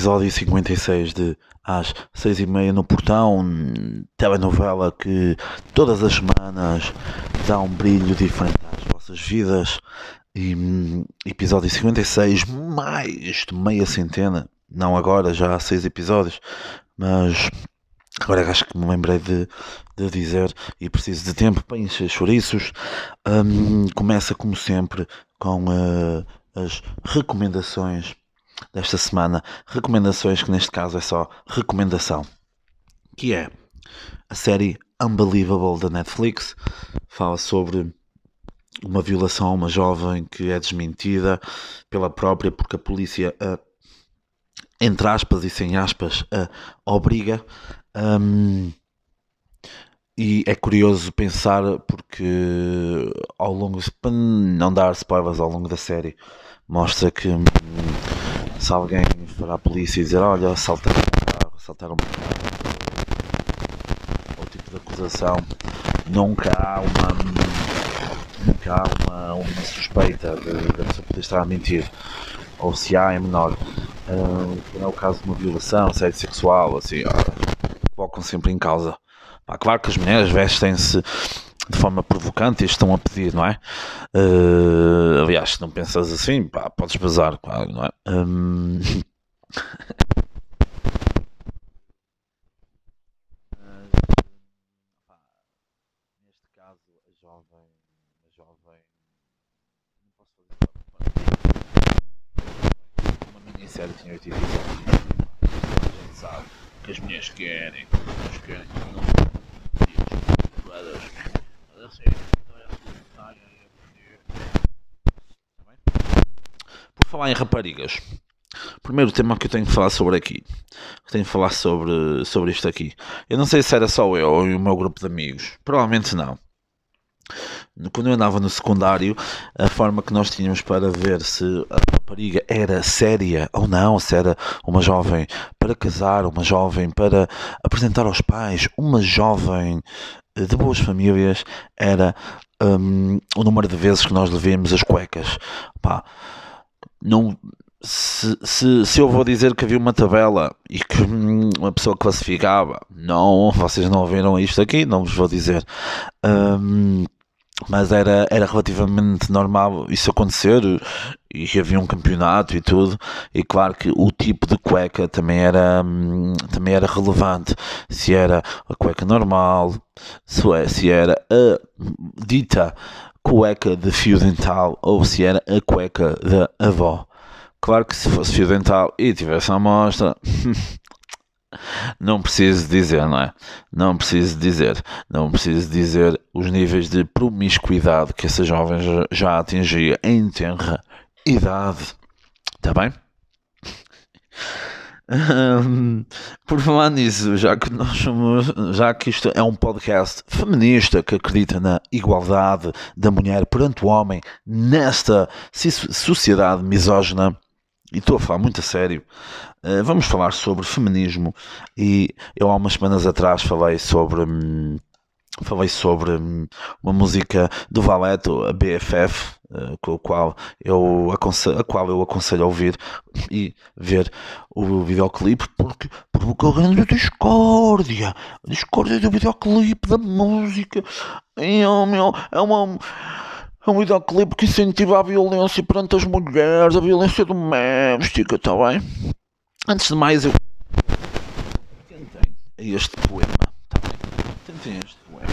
episódio 56 de Às seis e meia no Portão, telenovela que todas as semanas dá um brilho diferente às vossas vidas. E episódio 56, mais de meia centena, não agora, já há seis episódios, mas agora acho que me lembrei de, de dizer e preciso de tempo para encher chouriços. Um, começa como sempre com uh, as recomendações desta semana, recomendações que neste caso é só recomendação, que é a série Unbelievable da Netflix, fala sobre uma violação a uma jovem que é desmentida pela própria porque a polícia entre aspas e sem aspas a obriga um, e é curioso pensar porque ao longo para não dar spoilers ao longo da série mostra que hum, se alguém for à polícia e dizer olha, assaltaram um carro, assaltaram um carro, ou tipo de acusação, nunca há uma nunca há uma, uma suspeita da pessoa poder estar a mentir, ou se há é menor. Uh, é o caso de uma violação, assédio sexual, assim, colocam sempre em causa. Pá, claro que as mulheres vestem-se de forma provocante e estão a pedir, não é? Uh, aliás, se não pensas assim, pá, podes bazar, claro, não é? Um... neste caso, a jovem, a jovem, não posso fazer uma minissérie tinha 8 episódios. A gente sabe que as mulheres querem, as querem, não por falar em raparigas, primeiro tema que eu tenho que falar sobre aqui, que tenho que falar sobre, sobre isto aqui. Eu não sei se era só eu ou o meu grupo de amigos, provavelmente não. Quando eu andava no secundário, a forma que nós tínhamos para ver se a rapariga era séria ou não, se era uma jovem para casar, uma jovem para apresentar aos pais, uma jovem de boas famílias era um, o número de vezes que nós levemos as cuecas. Pá, não, se, se, se eu vou dizer que havia uma tabela e que hum, uma pessoa classificava, não, vocês não ouviram isto aqui, não vos vou dizer. Um, mas era, era relativamente normal isso acontecer e havia um campeonato e tudo. E claro que o tipo de cueca também era hum, também era relevante. Se era a cueca normal é, se era a dita cueca de fio dental ou se era a cueca da avó. Claro que se fosse fio dental e tivesse a amostra Não preciso dizer, não é? Não preciso dizer. Não preciso dizer os níveis de promiscuidade que essa jovem já atingia em tenra idade. Está bem? Um, por falar nisso, já que nós somos, já que isto é um podcast feminista que acredita na igualdade da mulher perante o homem nesta sociedade misógina, e estou a falar muito a sério, uh, vamos falar sobre feminismo. E eu há umas semanas atrás falei sobre. Hum, falei sobre hum, uma música do Valeto, a BFF, uh, com a qual, eu aconselho, a qual eu aconselho a ouvir e ver o videoclipe, porque provoca grande discórdia. Discórdia do videoclipe, da música. É, meu, é uma é um videoclipe que incentiva a violência perante as mulheres, a violência doméstica, está bem? Antes de mais, eu. Tentem este poema, está bem? Este poema.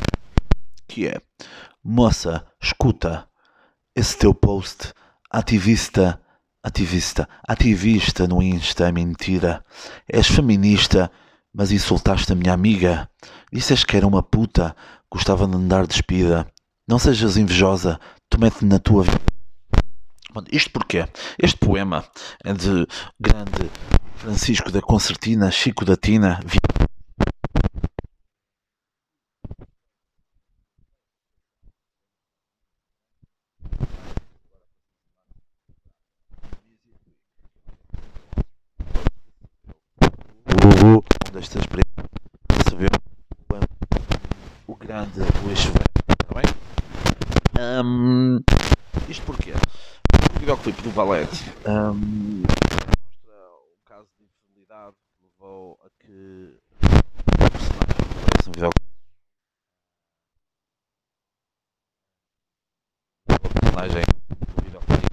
Que é: Moça, escuta esse teu post, ativista, ativista, ativista no Insta, é mentira. És feminista, mas insultaste a minha amiga. Disseste que era uma puta, gostava de andar despida. Não sejas invejosa, tu metes na tua vida. Isto porque este poema é de grande Francisco da Concertina, Chico da Tina. destas para saber o grande Luís Ferreira? Um, isto porquê? O videoclipe do Valete mostra o caso de infidelidade que levou a que o personagem apareça no videoclipe. Personagem do videoclipe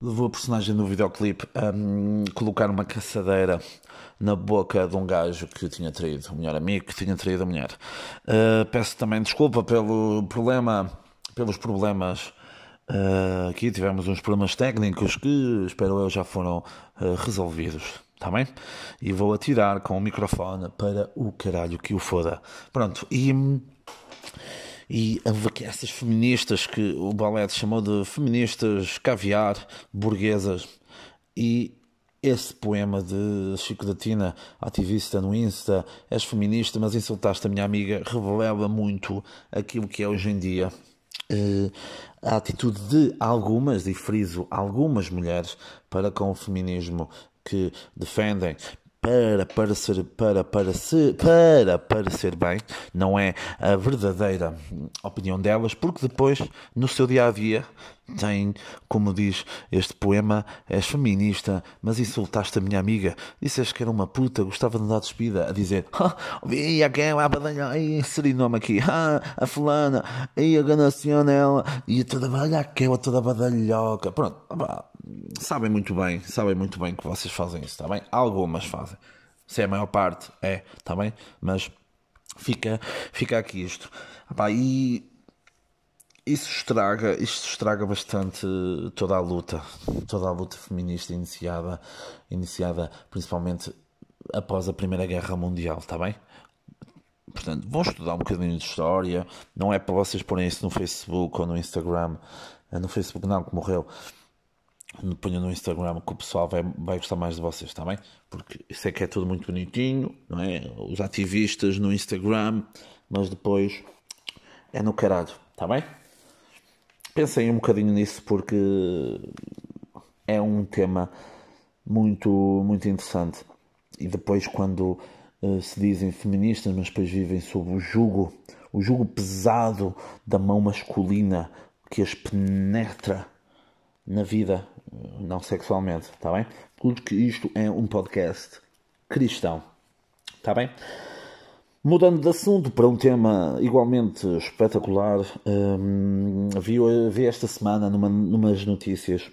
levou a personagem do videoclipe a hum, colocar uma caçadeira na boca de um gajo que tinha traído o melhor amigo, que tinha traído a mulher. Uh, peço também desculpa pelo problema, pelos problemas. Uh, aqui tivemos uns problemas técnicos que espero eu já foram uh, resolvidos. Está bem? E vou atirar com o microfone para o caralho que o foda. Pronto, e. E essas feministas que o Ballet chamou de feministas caviar, burguesas, e esse poema de Chico da Tina, ativista no Insta, és feminista, mas insultaste a minha amiga, revela muito aquilo que é hoje em dia. Uh, a atitude de algumas, e friso algumas mulheres, para com o feminismo que defendem para parecer para parecer para parecer bem não é a verdadeira opinião delas porque depois no seu dia a dia tem como diz este poema és feminista mas insultaste a minha amiga disseste que era uma puta gostava de dar despida a dizer vi aquela a badalha inseri nome aqui a fulana e a ganaciona ela e toda olha aquela toda badalhoca pronto sabem muito bem, sabem muito bem que vocês fazem isso, está bem? Algumas fazem. Se é a maior parte, é, está bem? Mas fica, fica aqui isto. E isso estraga, isto estraga bastante toda a luta, toda a luta feminista iniciada, iniciada principalmente após a Primeira Guerra Mundial, está bem? Portanto, vão estudar um bocadinho de história, não é para vocês porem isso no Facebook ou no Instagram, no Facebook não, que morreu, ponham no Instagram que o pessoal vai, vai gostar mais de vocês, está bem? Porque isso é que é tudo muito bonitinho, não é? Os ativistas no Instagram, mas depois é no caralho, está bem? Pensem um bocadinho nisso porque é um tema muito, muito interessante. E depois, quando uh, se dizem feministas, mas depois vivem sob o jugo, o jugo pesado da mão masculina que as penetra na vida, não sexualmente, está bem? Porque isto é um podcast cristão, está bem? Mudando de assunto para um tema igualmente espetacular, hum, vi, vi esta semana numa, numas notícias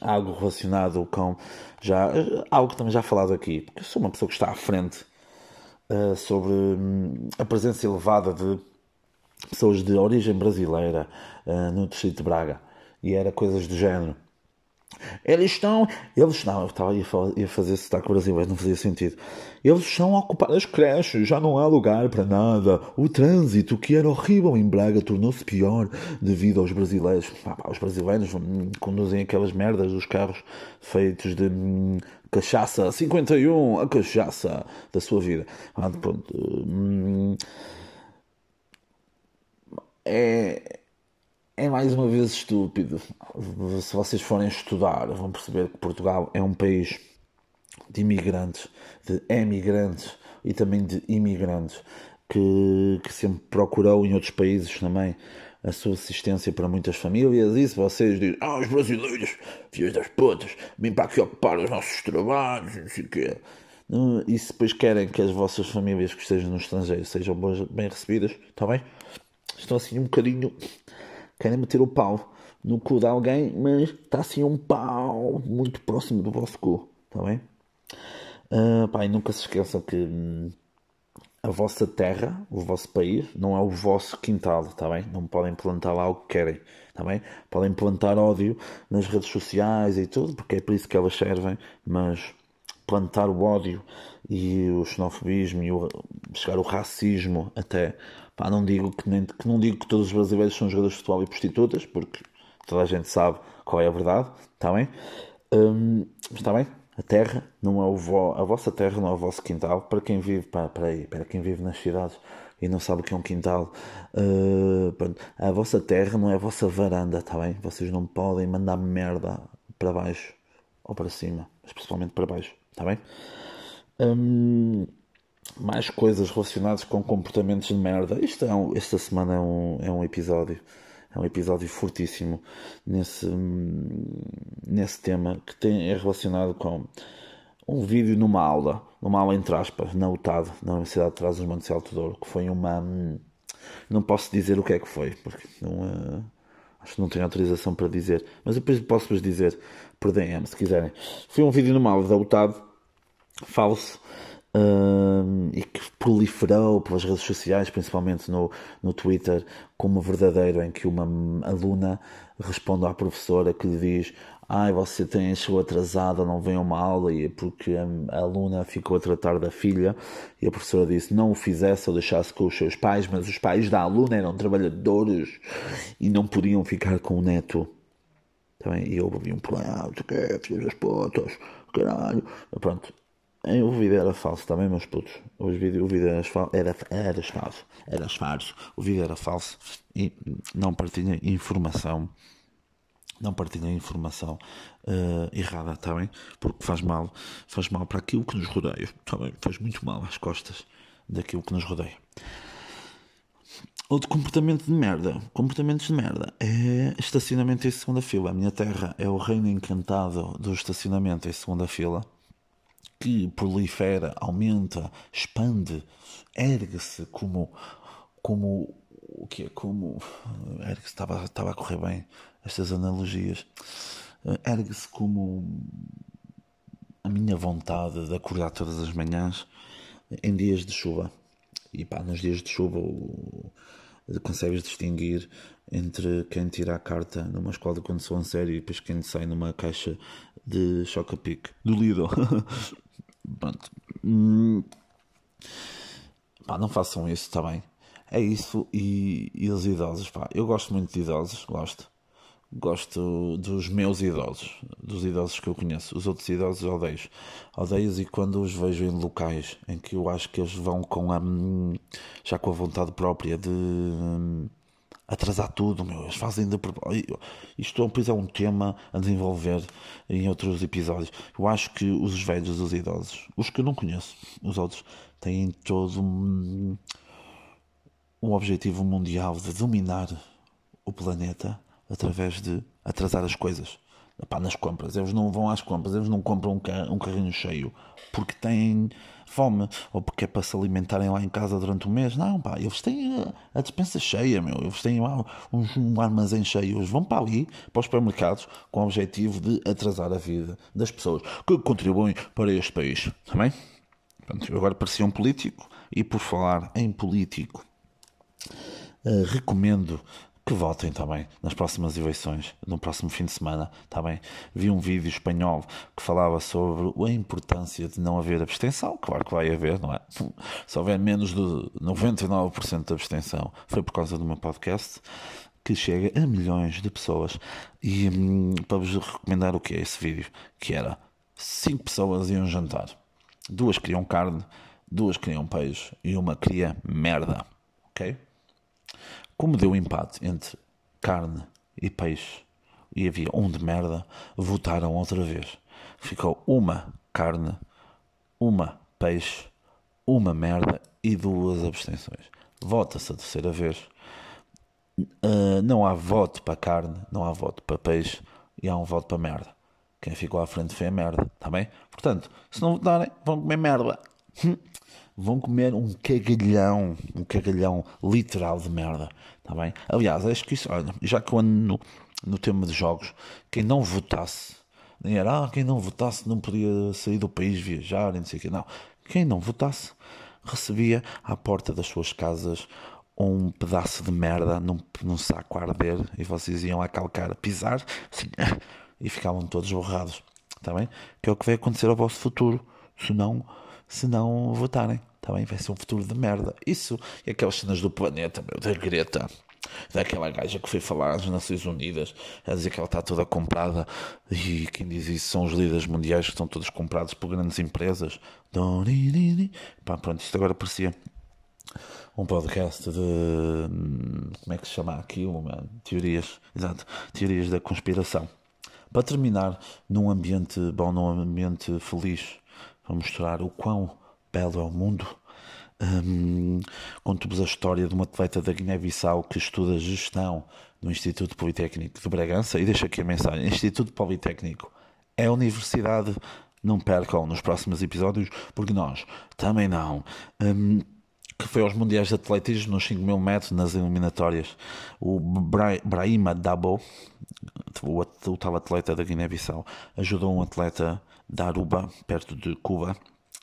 algo relacionado com já algo que também já falado aqui, porque sou uma pessoa que está à frente uh, sobre hum, a presença elevada de pessoas de origem brasileira uh, no distrito de Braga e era coisas do género. Eles estão, eles não, eu estava a fazer sotaque brasileiro, não fazia sentido. Eles estão a ocupar as creches, já não há lugar para nada. O trânsito, que era horrível em Braga, tornou-se pior devido aos brasileiros. Os brasileiros conduzem aquelas merdas dos carros feitos de hum, cachaça 51, a cachaça da sua vida. Ah, pronto, hum, é é mais uma vez estúpido. Se vocês forem estudar, vão perceber que Portugal é um país de imigrantes, de emigrantes e também de imigrantes, que, que sempre procurou em outros países também a subsistência para muitas famílias. E se vocês dizem, ah, os brasileiros, filhos das putas, vêm para aqui ocupar os nossos trabalhos, não sei o quê. E se depois querem que as vossas famílias que estejam no estrangeiro sejam bem recebidas, está bem? Estão assim um bocadinho querem meter o pau no cu de alguém, mas está assim um pau muito próximo do vosso cu, está bem? Uh, pá, nunca se esqueçam que hum, a vossa terra, o vosso país, não é o vosso quintal, está bem? Não podem plantar lá o que querem, está bem? Podem plantar ódio nas redes sociais e tudo, porque é para isso que elas servem, mas plantar o ódio e o xenofobismo e o, chegar o racismo até Pá, não digo que, nem, que não digo que todos os brasileiros são jogadores de futebol e prostitutas, porque toda a gente sabe qual é a verdade, está bem? Hum, está bem? A terra não é o vo, a vossa terra não é o vosso quintal. Para quem vive, pá, para aí, para quem vive nas cidades e não sabe o que é um quintal, uh, a vossa terra não é a vossa varanda, está bem? Vocês não podem mandar merda para baixo ou para cima, mas principalmente para baixo, está bem? Hum, mais coisas relacionadas com comportamentos de merda. Isto é um, esta semana é um, é um episódio. É um episódio fortíssimo nesse, nesse tema que tem, é relacionado com um vídeo numa aula, numa aula entre aspas, na UTAD, na Universidade de Trás-os-Montes de Alto Douro, que foi uma. Não posso dizer o que é que foi, porque não, uh, acho que não tenho autorização para dizer, mas depois posso-vos dizer por DM se quiserem. Foi um vídeo numa aula da UTAD, falso, e que proliferou pelas redes sociais, principalmente no, no Twitter, como verdadeiro, em que uma aluna responde à professora que lhe diz ai, você tem, chegou atrasada, não vem a uma aula, e é porque a, aluna ficou a tratar da filha, e a professora disse, não o fizesse ou deixasse com os seus pais, mas os pais da aluna eram trabalhadores e não podiam ficar com o neto. Também, e eu ouvi um plano, ah, tu quer, filhas das putas, caralho. Pronto, o vídeo era falso também, meus putos. O vídeo, o vídeo era, era, era falso. Era falso. O vídeo era falso e não partilha informação. Não partilha informação uh, errada, está bem? Porque faz mal, faz mal para aquilo que nos rodeia, está bem? Faz muito mal às costas daquilo que nos rodeia. Outro comportamento de merda, comportamentos de merda, é estacionamento em segunda fila. A minha terra é o reino encantado do estacionamento em segunda fila que prolifera, aumenta, expande, ergue-se como como o que é como ergue-se estava estava a correr bem estas analogias. Ergue-se como a minha vontade de acordar todas as manhãs em dias de chuva. E pá, nos dias de chuva o, consegues distinguir entre quem tira a carta numa escola de condução a sério e depois quem sai numa caixa de choca-pique. Do Lidl Pronto. Hum, pá, não façam isso, está bem? É isso e, e os idosos, pá. Eu gosto muito de idosos, gosto. Gosto dos meus idosos, dos idosos que eu conheço. Os outros idosos odeio. Odeio e quando os vejo em locais em que eu acho que eles vão com a, já com a vontade própria de atrasar tudo, meu. Eles fazem de Isto depois é um tema a desenvolver em outros episódios. Eu acho que os velhos, os idosos, os que eu não conheço, os outros, têm todo um, um objetivo mundial de dominar o planeta através de atrasar as coisas. Epá, nas compras, eles não vão às compras, eles não compram um, car um carrinho cheio porque têm fome ou porque é para se alimentarem lá em casa durante o mês. Não, pá, eles têm a, a dispensa cheia, meu. Eles têm lá um, um armazém cheio. Eles vão para ali, para os supermercados, com o objetivo de atrasar a vida das pessoas que contribuem para este país. Também? Pronto, eu agora parecia um político e por falar em político. Uh, recomendo que votem também nas próximas eleições, no próximo fim de semana, está bem? Vi um vídeo espanhol que falava sobre a importância de não haver abstenção, claro que vai haver, não é? Se houver menos de 99% de abstenção, foi por causa do meu podcast, que chega a milhões de pessoas. E hum, para vos recomendar o que é esse vídeo, que era 5 pessoas iam jantar, duas queriam carne, duas queriam peixe e uma queria merda, ok? Como deu empate entre carne e peixe e havia um de merda, votaram outra vez. Ficou uma carne, uma peixe, uma merda e duas abstenções. Vota-se a terceira vez. Uh, não há voto para carne, não há voto para peixe e há um voto para merda. Quem ficou à frente foi a merda, está bem? Portanto, se não votarem, vão comer merda. vão comer um cagalhão, um cagalhão literal de merda, tá bem? Aliás, acho que isso, olha, já que eu ando no, no tema de jogos, quem não votasse, nem era, ah, quem não votasse não podia sair do país viajar, não sei o que, não. Quem não votasse recebia à porta das suas casas um pedaço de merda num, num saco a arder e vocês iam lá calcar, pisar assim, e ficavam todos borrados, tá bem? Que é o que vai acontecer ao vosso futuro, se não, se não votarem também vai ser um futuro de merda. Isso e aquelas cenas do planeta, meu, da Greta, daquela gaja que foi falar às Nações Unidas, a dizer que ela está toda comprada, e quem diz isso são os líderes mundiais que estão todos comprados por grandes empresas. Pá, pronto, isto agora parecia um podcast de. Como é que se chama aquilo, mano? Teorias. Exato. Teorias da conspiração. Para terminar, num ambiente bom, num ambiente feliz, para mostrar o quão belo é o mundo, Um, Conto-vos a história de uma atleta da Guiné-Bissau que estuda gestão no Instituto Politécnico de Bragança e deixo aqui a mensagem: Instituto Politécnico é a universidade. Não percam nos próximos episódios, porque nós também não. Um, que foi aos Mundiais de Atletismo nos 5 mil metros nas eliminatórias. O Bra Brahima Dabo, o, o tal atleta da Guiné-Bissau, ajudou um atleta da Aruba, perto de Cuba,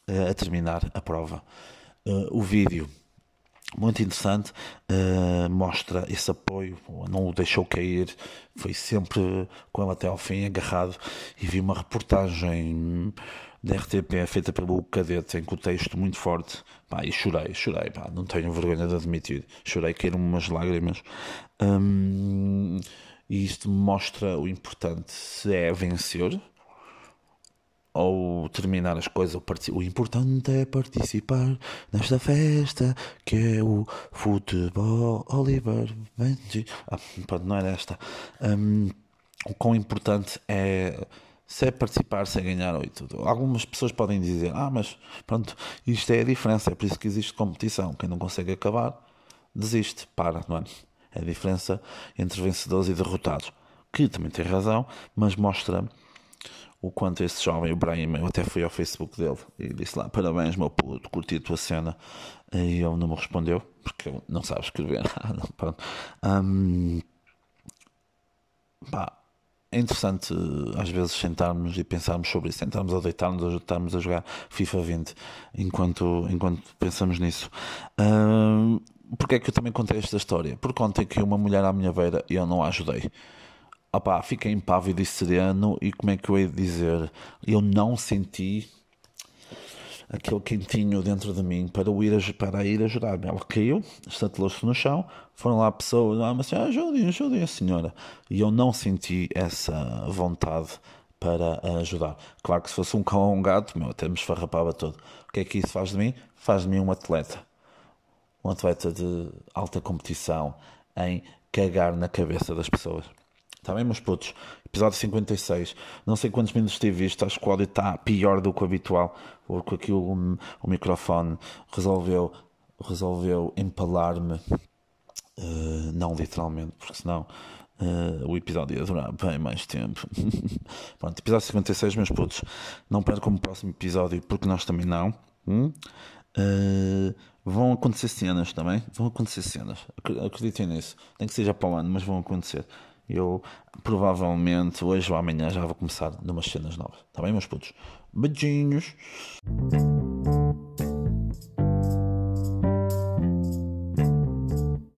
a terminar a prova. Uh, o vídeo muito interessante, uh, mostra esse apoio, não o deixou cair, foi sempre com ele até ao fim, agarrado, e vi uma reportagem da RTP feita pelo Cadete, em contexto muito forte, pá, e chorei, chorei, pá, não tenho vergonha de admitir, chorei, caíram umas lágrimas, um, e isto mostra o importante, se é vencer, ou terminar as coisas. O importante é participar nesta festa que é o futebol. Oliver Benji. Ah, pronto, não era esta. Um, o quão importante é se é participar, se é ganhar ou tudo. Algumas pessoas podem dizer: Ah, mas pronto, isto é a diferença, é por isso que existe competição. Quem não consegue acabar, desiste, para, não é? É a diferença entre vencedores e derrotados. Que também tem razão, mas mostra o quanto esse jovem, o Brahim, eu até fui ao Facebook dele e disse lá: Parabéns, meu puto, curti a tua cena. E ele não me respondeu, porque ele não sabe escrever nada. Pronto. Um, pá, é interessante às vezes sentarmos e pensarmos sobre isso, sentarmos a deitar-nos, a estarmos a jogar FIFA 20 enquanto, enquanto pensamos nisso. Um, porque é que eu também contei esta história? Porque ontem que uma mulher à minha beira e eu não a ajudei opá, fiquei impávido e sereno e como é que eu hei de dizer? Eu não senti aquele quentinho dentro de mim para, o ir, a, para ir ajudar. Ela caiu, estatelou-se no chão, foram lá pessoas, ah, mas assim, ajudem, ajudem a senhora. E eu não senti essa vontade para ajudar. Claro que se fosse um cão ou um gato, meu, até me esfarrapava todo. O que é que isso faz de mim? Faz de mim um atleta. Um atleta de alta competição em cagar na cabeça das pessoas. Está bem, meus putos? Episódio 56. Não sei quantos minutos tive visto. Acho que o áudio está pior do que o habitual. Porque aqui o, o microfone resolveu, resolveu empalar-me. Uh, não literalmente, porque senão uh, o episódio ia durar bem mais tempo. Pronto, episódio 56, meus putos. Não percam o próximo episódio, porque nós também não. Hum? Uh, vão acontecer cenas também. Vão acontecer cenas. Acreditem nisso. Nem que seja para o ano, mas vão acontecer. Eu provavelmente hoje ou amanhã já vou começar numas cenas novas. Tá bem, meus putos? Beijinhos!